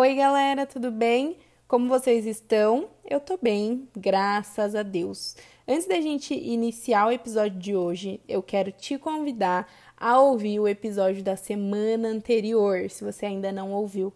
Oi, galera, tudo bem? Como vocês estão? Eu tô bem, graças a Deus. Antes da gente iniciar o episódio de hoje, eu quero te convidar a ouvir o episódio da semana anterior, se você ainda não ouviu.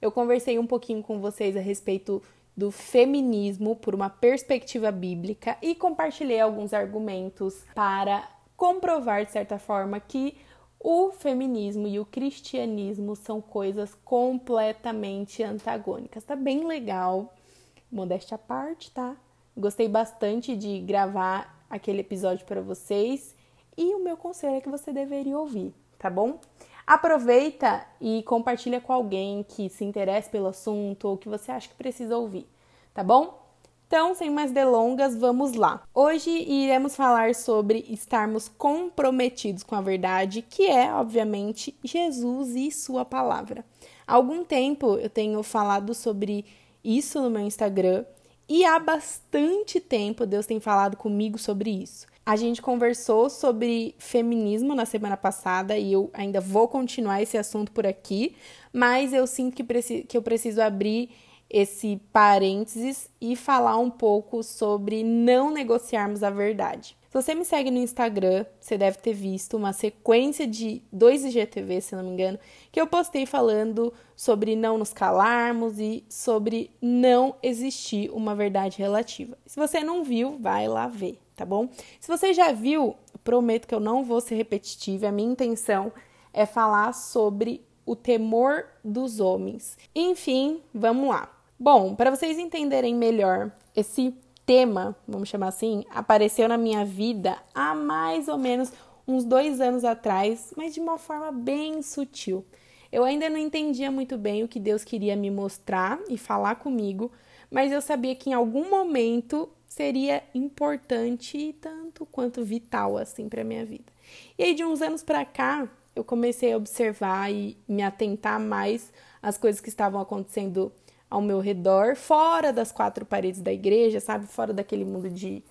Eu conversei um pouquinho com vocês a respeito do feminismo por uma perspectiva bíblica e compartilhei alguns argumentos para comprovar, de certa forma, que o feminismo e o cristianismo são coisas completamente antagônicas. Tá bem legal, modéstia à parte, tá? Gostei bastante de gravar aquele episódio para vocês e o meu conselho é que você deveria ouvir, tá bom? Aproveita e compartilha com alguém que se interessa pelo assunto ou que você acha que precisa ouvir, tá bom? Então, sem mais delongas, vamos lá. Hoje iremos falar sobre estarmos comprometidos com a verdade, que é, obviamente, Jesus e Sua palavra. Há algum tempo eu tenho falado sobre isso no meu Instagram e há bastante tempo Deus tem falado comigo sobre isso. A gente conversou sobre feminismo na semana passada e eu ainda vou continuar esse assunto por aqui, mas eu sinto que, que eu preciso abrir esse parênteses e falar um pouco sobre não negociarmos a verdade. Se você me segue no Instagram, você deve ter visto uma sequência de dois IGTV, se não me engano, que eu postei falando sobre não nos calarmos e sobre não existir uma verdade relativa. Se você não viu, vai lá ver, tá bom? Se você já viu, prometo que eu não vou ser repetitiva, a minha intenção é falar sobre o temor dos homens. Enfim, vamos lá. Bom, para vocês entenderem melhor, esse tema, vamos chamar assim, apareceu na minha vida há mais ou menos uns dois anos atrás, mas de uma forma bem sutil. Eu ainda não entendia muito bem o que Deus queria me mostrar e falar comigo, mas eu sabia que em algum momento seria importante tanto quanto vital assim para minha vida. E aí de uns anos para cá, eu comecei a observar e me atentar mais às coisas que estavam acontecendo ao meu redor, fora das quatro paredes da igreja, sabe? Fora daquele mundo de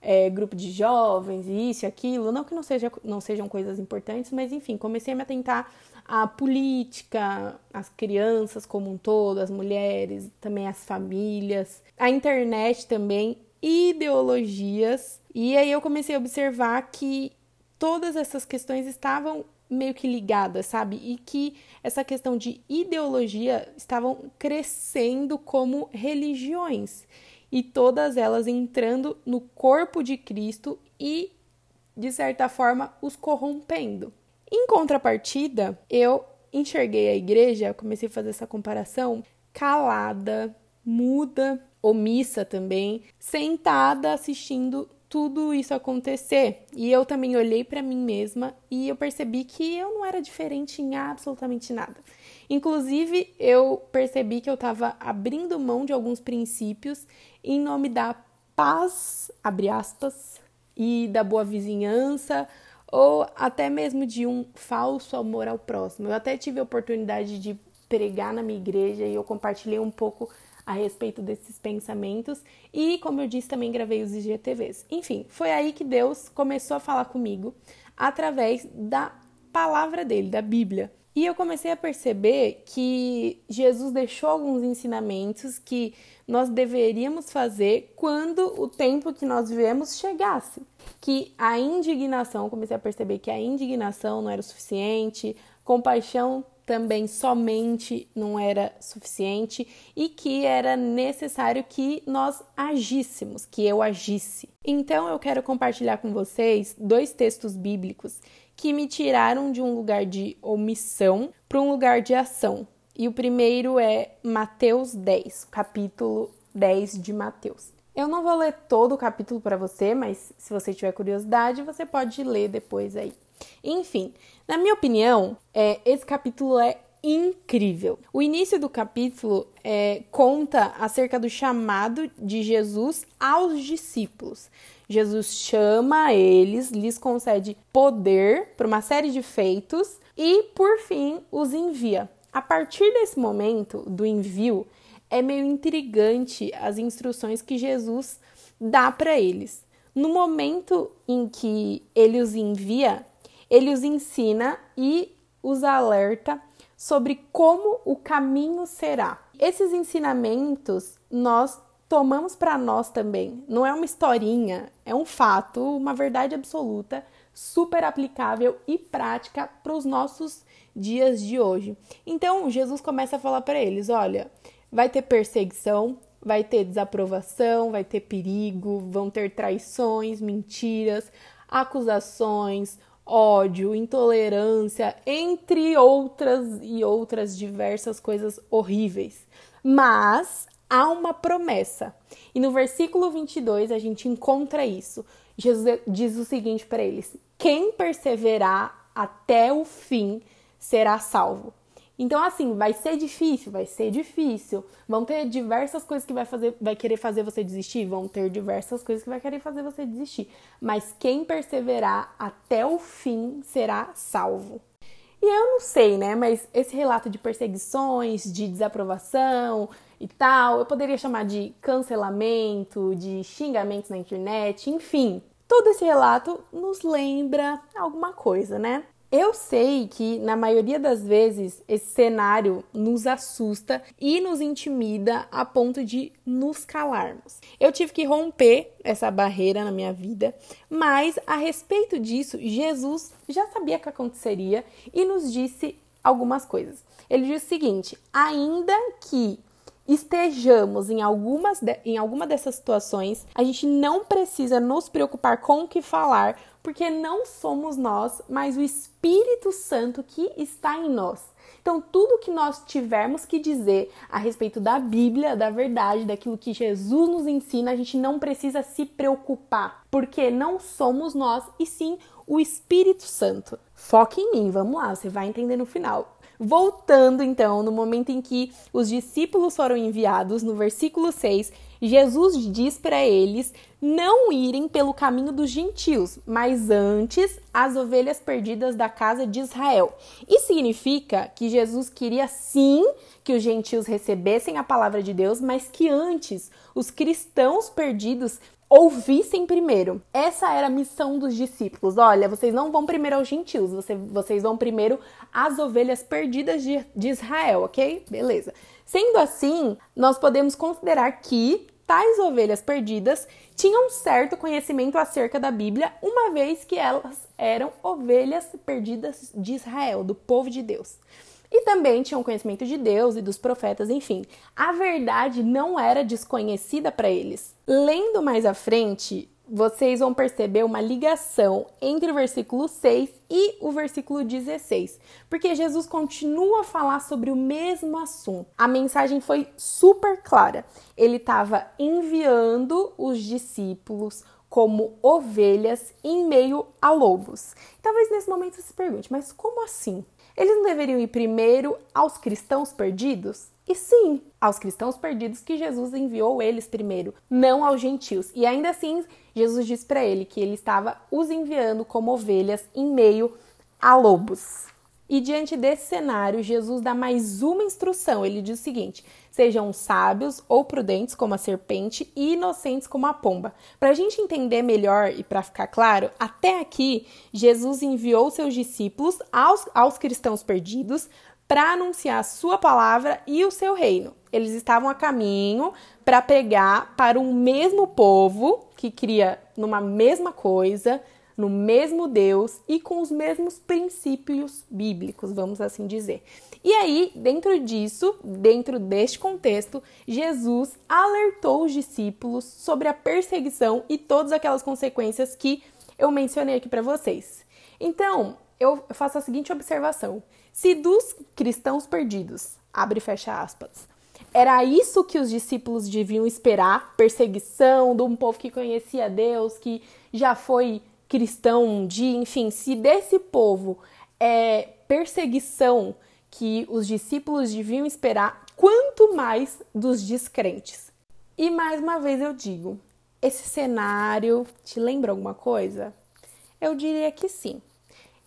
é, grupo de jovens, isso e aquilo. Não que não, seja, não sejam coisas importantes, mas enfim, comecei a me atentar à política, às crianças como um todo, as mulheres, também as famílias, a internet também, ideologias. E aí eu comecei a observar que todas essas questões estavam meio que ligadas, sabe? E que essa questão de ideologia estavam crescendo como religiões e todas elas entrando no corpo de Cristo e de certa forma os corrompendo. Em contrapartida, eu enxerguei a igreja, comecei a fazer essa comparação, calada, muda, omissa também, sentada assistindo tudo isso acontecer. E eu também olhei para mim mesma e eu percebi que eu não era diferente em absolutamente nada. Inclusive, eu percebi que eu estava abrindo mão de alguns princípios em nome da paz, abre aspas, e da boa vizinhança, ou até mesmo de um falso amor ao próximo. Eu até tive a oportunidade de pregar na minha igreja e eu compartilhei um pouco a respeito desses pensamentos e, como eu disse, também gravei os IGTVs. Enfim, foi aí que Deus começou a falar comigo através da palavra dele, da Bíblia. E eu comecei a perceber que Jesus deixou alguns ensinamentos que nós deveríamos fazer quando o tempo que nós vivemos chegasse. Que a indignação, comecei a perceber que a indignação não era o suficiente, compaixão também somente não era suficiente e que era necessário que nós agíssemos, que eu agisse. Então eu quero compartilhar com vocês dois textos bíblicos que me tiraram de um lugar de omissão para um lugar de ação. E o primeiro é Mateus 10, capítulo 10 de Mateus. Eu não vou ler todo o capítulo para você, mas se você tiver curiosidade, você pode ler depois aí. Enfim, na minha opinião, é, esse capítulo é incrível. O início do capítulo é, conta acerca do chamado de Jesus aos discípulos. Jesus chama eles, lhes concede poder para uma série de feitos e, por fim, os envia. A partir desse momento do envio, é meio intrigante as instruções que Jesus dá para eles. No momento em que ele os envia, ele os ensina e os alerta sobre como o caminho será. Esses ensinamentos nós tomamos para nós também. Não é uma historinha, é um fato, uma verdade absoluta, super aplicável e prática para os nossos dias de hoje. Então, Jesus começa a falar para eles: olha, vai ter perseguição, vai ter desaprovação, vai ter perigo, vão ter traições, mentiras, acusações, ódio, intolerância, entre outras e outras diversas coisas horríveis. Mas há uma promessa. E no versículo 22 a gente encontra isso. Jesus diz o seguinte para eles: Quem perseverar até o fim será salvo. Então, assim, vai ser difícil, vai ser difícil. Vão ter diversas coisas que vai fazer, vai querer fazer você desistir, vão ter diversas coisas que vai querer fazer você desistir. Mas quem perseverar até o fim será salvo. E eu não sei, né? Mas esse relato de perseguições, de desaprovação e tal, eu poderia chamar de cancelamento, de xingamentos na internet, enfim. Todo esse relato nos lembra alguma coisa, né? Eu sei que na maioria das vezes esse cenário nos assusta e nos intimida a ponto de nos calarmos. Eu tive que romper essa barreira na minha vida, mas a respeito disso, Jesus já sabia que aconteceria e nos disse algumas coisas. Ele disse o seguinte: ainda que estejamos em, algumas de, em alguma dessas situações, a gente não precisa nos preocupar com o que falar, porque não somos nós, mas o Espírito Santo que está em nós. Então, tudo que nós tivermos que dizer a respeito da Bíblia, da verdade, daquilo que Jesus nos ensina, a gente não precisa se preocupar, porque não somos nós e sim o Espírito Santo. Foque em mim, vamos lá, você vai entender no final. Voltando então, no momento em que os discípulos foram enviados, no versículo 6, Jesus diz para eles não irem pelo caminho dos gentios, mas antes as ovelhas perdidas da casa de Israel. Isso significa que Jesus queria sim que os gentios recebessem a palavra de Deus, mas que antes os cristãos perdidos ouvissem primeiro. Essa era a missão dos discípulos. Olha, vocês não vão primeiro aos gentios, vocês vão primeiro às ovelhas perdidas de, de Israel, ok? Beleza. Sendo assim, nós podemos considerar que tais ovelhas perdidas tinham certo conhecimento acerca da Bíblia, uma vez que elas eram ovelhas perdidas de Israel, do povo de Deus. E também tinham conhecimento de Deus e dos profetas, enfim. A verdade não era desconhecida para eles. Lendo mais à frente, vocês vão perceber uma ligação entre o versículo 6 e o versículo 16, porque Jesus continua a falar sobre o mesmo assunto. A mensagem foi super clara. Ele estava enviando os discípulos como ovelhas em meio a lobos. Talvez nesse momento você se pergunte, mas como assim? Eles não deveriam ir primeiro aos cristãos perdidos? E sim, aos cristãos perdidos que Jesus enviou eles primeiro, não aos gentios. E ainda assim, Jesus diz para ele que ele estava os enviando como ovelhas em meio a lobos. E diante desse cenário, Jesus dá mais uma instrução. Ele diz o seguinte: sejam sábios ou prudentes como a serpente e inocentes como a pomba. Para a gente entender melhor e para ficar claro, até aqui, Jesus enviou seus discípulos aos, aos cristãos perdidos para anunciar a sua palavra e o seu reino. Eles estavam a caminho para pregar para um mesmo povo que cria numa mesma coisa, no mesmo Deus e com os mesmos princípios bíblicos, vamos assim dizer. E aí, dentro disso, dentro deste contexto, Jesus alertou os discípulos sobre a perseguição e todas aquelas consequências que eu mencionei aqui para vocês. Então, eu faço a seguinte observação: se dos cristãos perdidos, abre e fecha aspas, era isso que os discípulos deviam esperar, perseguição de um povo que conhecia Deus, que já foi cristão dia, enfim, se desse povo é perseguição que os discípulos deviam esperar, quanto mais dos descrentes. E mais uma vez eu digo, esse cenário te lembra alguma coisa? Eu diria que sim.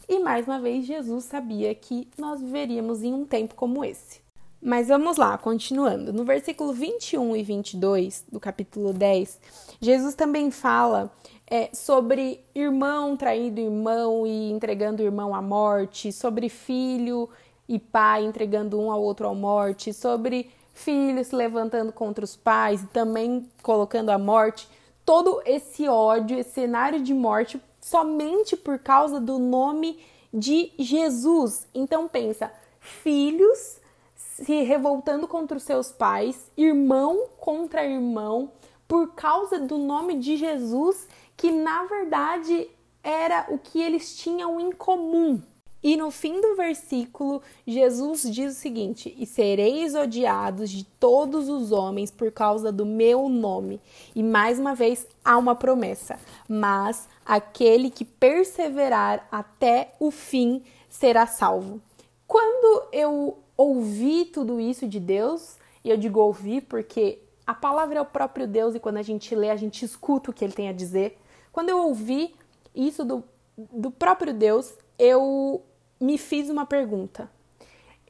E mais uma vez, Jesus sabia que nós viveríamos em um tempo como esse. Mas vamos lá, continuando. No versículo 21 e 22 do capítulo 10, Jesus também fala é, sobre irmão traindo irmão e entregando irmão à morte, sobre filho e pai entregando um ao outro à morte, sobre filhos levantando contra os pais e também colocando a morte. Todo esse ódio, esse cenário de morte, somente por causa do nome de Jesus. Então pensa, filhos se revoltando contra os seus pais, irmão contra irmão, por causa do nome de Jesus, que na verdade era o que eles tinham em comum. E no fim do versículo, Jesus diz o seguinte: E sereis odiados de todos os homens por causa do meu nome. E mais uma vez há uma promessa: Mas aquele que perseverar até o fim será salvo. Quando eu ouvi tudo isso de Deus, e eu digo ouvir porque a palavra é o próprio Deus e quando a gente lê, a gente escuta o que ele tem a dizer. Quando eu ouvi isso do, do próprio Deus, eu me fiz uma pergunta.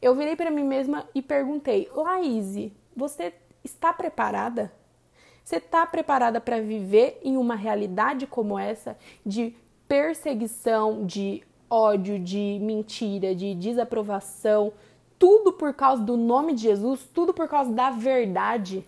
Eu virei para mim mesma e perguntei: Laís, você está preparada? Você está preparada para viver em uma realidade como essa de perseguição, de ódio, de mentira, de desaprovação, tudo por causa do nome de Jesus, tudo por causa da verdade?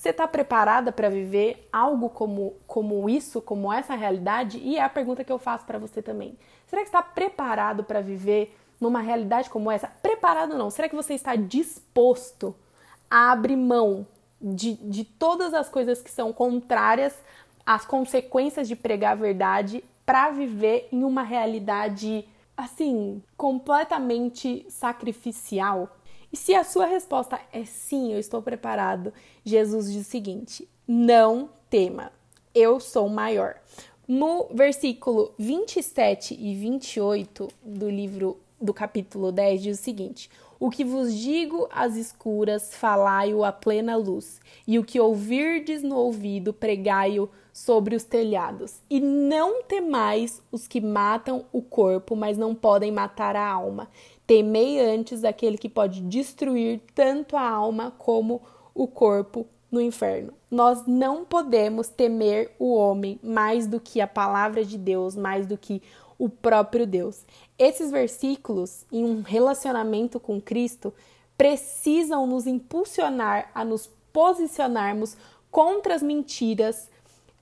Você está preparada para viver algo como, como isso, como essa realidade? E é a pergunta que eu faço para você também. Será que está preparado para viver numa realidade como essa? Preparado não. Será que você está disposto a abrir mão de, de todas as coisas que são contrárias às consequências de pregar a verdade para viver em uma realidade assim, completamente sacrificial? E se a sua resposta é sim, eu estou preparado, Jesus diz o seguinte: não tema, eu sou maior. No versículo 27 e 28 do livro do capítulo 10 diz o seguinte: O que vos digo às escuras, falai-o à plena luz, e o que ouvirdes no ouvido, pregai-o sobre os telhados. E não temais os que matam o corpo, mas não podem matar a alma. Temei antes aquele que pode destruir tanto a alma como o corpo no inferno. Nós não podemos temer o homem mais do que a palavra de Deus, mais do que o próprio Deus. Esses versículos, em um relacionamento com Cristo, precisam nos impulsionar a nos posicionarmos contra as mentiras,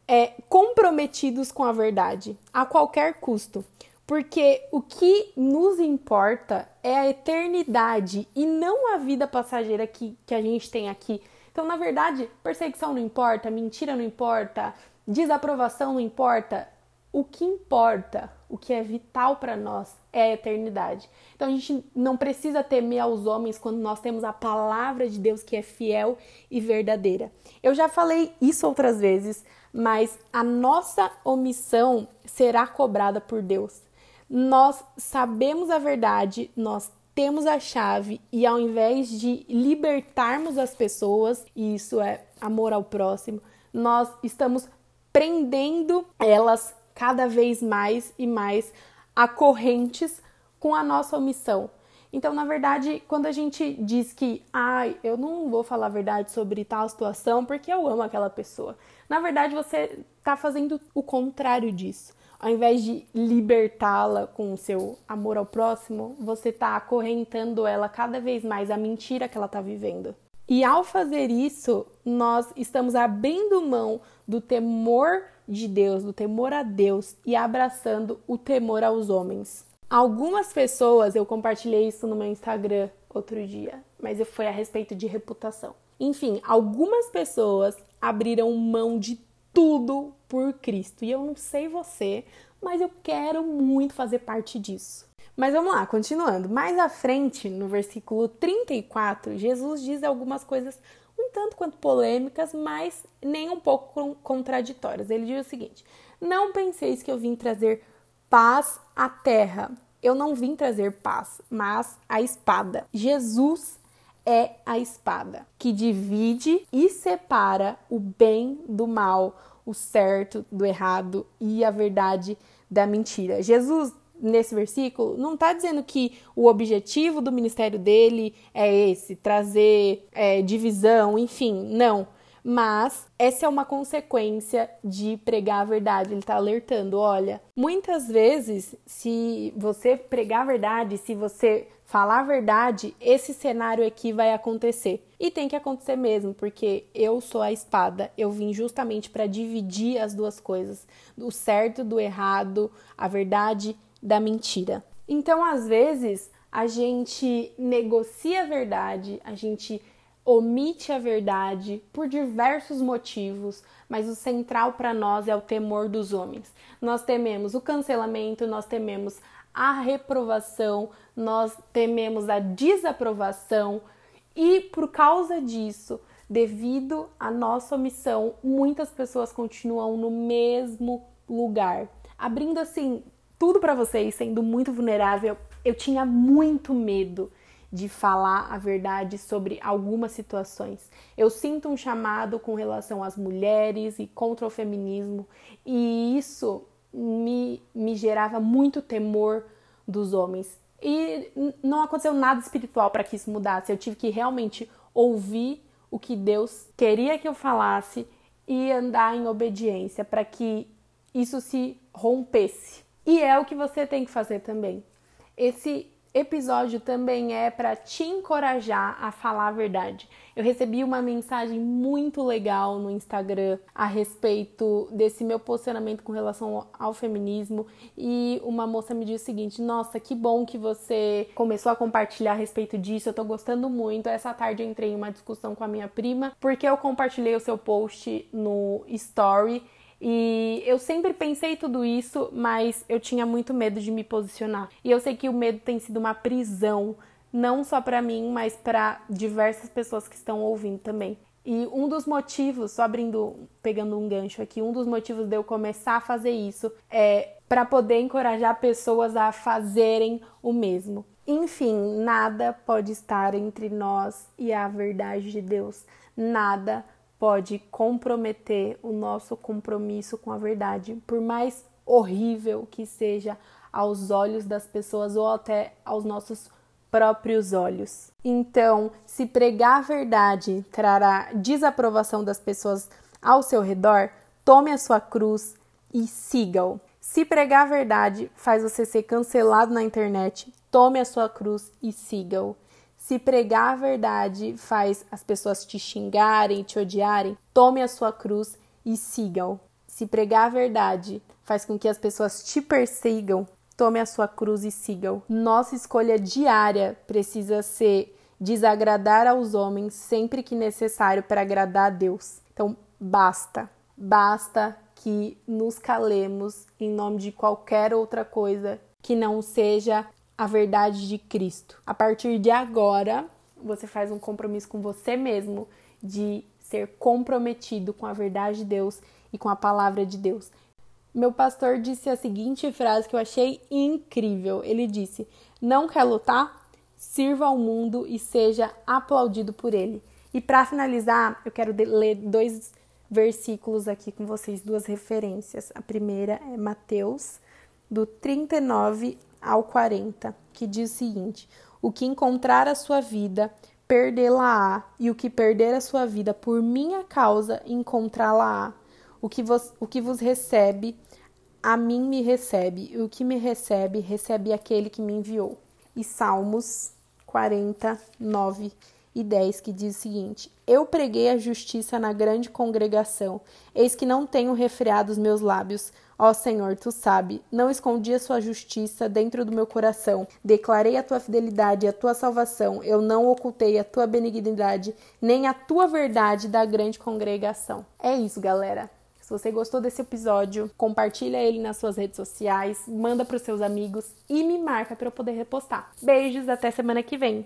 é, comprometidos com a verdade, a qualquer custo. Porque o que nos importa é a eternidade e não a vida passageira que, que a gente tem aqui. Então, na verdade, perseguição não importa, mentira não importa, desaprovação não importa. O que importa, o que é vital para nós é a eternidade. Então a gente não precisa temer aos homens quando nós temos a palavra de Deus que é fiel e verdadeira. Eu já falei isso outras vezes, mas a nossa omissão será cobrada por Deus nós sabemos a verdade, nós temos a chave e ao invés de libertarmos as pessoas, e isso é amor ao próximo, nós estamos prendendo elas cada vez mais e mais a correntes com a nossa omissão. Então, na verdade, quando a gente diz que, ai, ah, eu não vou falar a verdade sobre tal situação porque eu amo aquela pessoa, na verdade você está fazendo o contrário disso ao invés de libertá-la com o seu amor ao próximo, você está acorrentando ela cada vez mais à mentira que ela está vivendo. E ao fazer isso, nós estamos abrindo mão do temor de Deus, do temor a Deus e abraçando o temor aos homens. Algumas pessoas, eu compartilhei isso no meu Instagram outro dia, mas foi a respeito de reputação. Enfim, algumas pessoas abriram mão de tudo por Cristo. E eu não sei você, mas eu quero muito fazer parte disso. Mas vamos lá, continuando. Mais à frente, no versículo 34, Jesus diz algumas coisas um tanto quanto polêmicas, mas nem um pouco contraditórias. Ele diz o seguinte: Não penseis que eu vim trazer paz à terra. Eu não vim trazer paz, mas a espada. Jesus é a espada que divide e separa o bem do mal, o certo do errado e a verdade da mentira. Jesus, nesse versículo, não está dizendo que o objetivo do ministério dele é esse, trazer é, divisão, enfim, não. Mas essa é uma consequência de pregar a verdade. Ele está alertando: olha, muitas vezes, se você pregar a verdade, se você falar a verdade, esse cenário aqui vai acontecer. E tem que acontecer mesmo, porque eu sou a espada. Eu vim justamente para dividir as duas coisas, do certo do errado, a verdade da mentira. Então, às vezes, a gente negocia a verdade, a gente omite a verdade por diversos motivos, mas o central para nós é o temor dos homens. Nós tememos o cancelamento, nós tememos a reprovação, nós tememos a desaprovação e por causa disso, devido à nossa omissão, muitas pessoas continuam no mesmo lugar, abrindo assim tudo para vocês, sendo muito vulnerável. Eu tinha muito medo de falar a verdade sobre algumas situações. Eu sinto um chamado com relação às mulheres e contra o feminismo, e isso me, me gerava muito temor dos homens. E não aconteceu nada espiritual para que isso mudasse. Eu tive que realmente ouvir o que Deus queria que eu falasse e andar em obediência para que isso se rompesse. E é o que você tem que fazer também. Esse episódio também é para te encorajar a falar a verdade. Eu recebi uma mensagem muito legal no Instagram a respeito desse meu posicionamento com relação ao feminismo e uma moça me disse o seguinte: "Nossa, que bom que você começou a compartilhar a respeito disso. Eu tô gostando muito. Essa tarde eu entrei em uma discussão com a minha prima porque eu compartilhei o seu post no story e eu sempre pensei tudo isso, mas eu tinha muito medo de me posicionar. E eu sei que o medo tem sido uma prisão, não só para mim, mas para diversas pessoas que estão ouvindo também. E um dos motivos, só abrindo, pegando um gancho aqui, um dos motivos de eu começar a fazer isso é para poder encorajar pessoas a fazerem o mesmo. Enfim, nada pode estar entre nós e a verdade de Deus. Nada pode comprometer o nosso compromisso com a verdade, por mais horrível que seja aos olhos das pessoas ou até aos nossos próprios olhos. Então, se pregar a verdade trará desaprovação das pessoas ao seu redor, tome a sua cruz e siga-o. Se pregar a verdade faz você ser cancelado na internet, tome a sua cruz e siga-o. Se pregar a verdade faz as pessoas te xingarem, te odiarem, tome a sua cruz e sigam. Se pregar a verdade faz com que as pessoas te persigam, tome a sua cruz e sigam. Nossa escolha diária precisa ser desagradar aos homens sempre que necessário para agradar a Deus. Então, basta. Basta que nos calemos em nome de qualquer outra coisa que não seja a verdade de Cristo. A partir de agora, você faz um compromisso com você mesmo de ser comprometido com a verdade de Deus e com a palavra de Deus. Meu pastor disse a seguinte frase que eu achei incrível. Ele disse: Não quer lutar? Sirva ao mundo e seja aplaudido por ele. E para finalizar, eu quero ler dois versículos aqui com vocês, duas referências. A primeira é Mateus, do 39 ao 40, que diz o seguinte: O que encontrar a sua vida, perdê-la-á, e o que perder a sua vida por minha causa, encontrá-la-á. O que vos, o que vos recebe, a mim me recebe, e o que me recebe, recebe aquele que me enviou. E Salmos 49 e 10, que diz o seguinte: Eu preguei a justiça na grande congregação, eis que não tenho refreado os meus lábios. Ó Senhor, tu sabe, não escondi a sua justiça dentro do meu coração. Declarei a tua fidelidade e a tua salvação. Eu não ocultei a tua benignidade, nem a tua verdade da grande congregação. É isso, galera. Se você gostou desse episódio, compartilha ele nas suas redes sociais, manda para os seus amigos e me marca para eu poder repostar. Beijos, até semana que vem.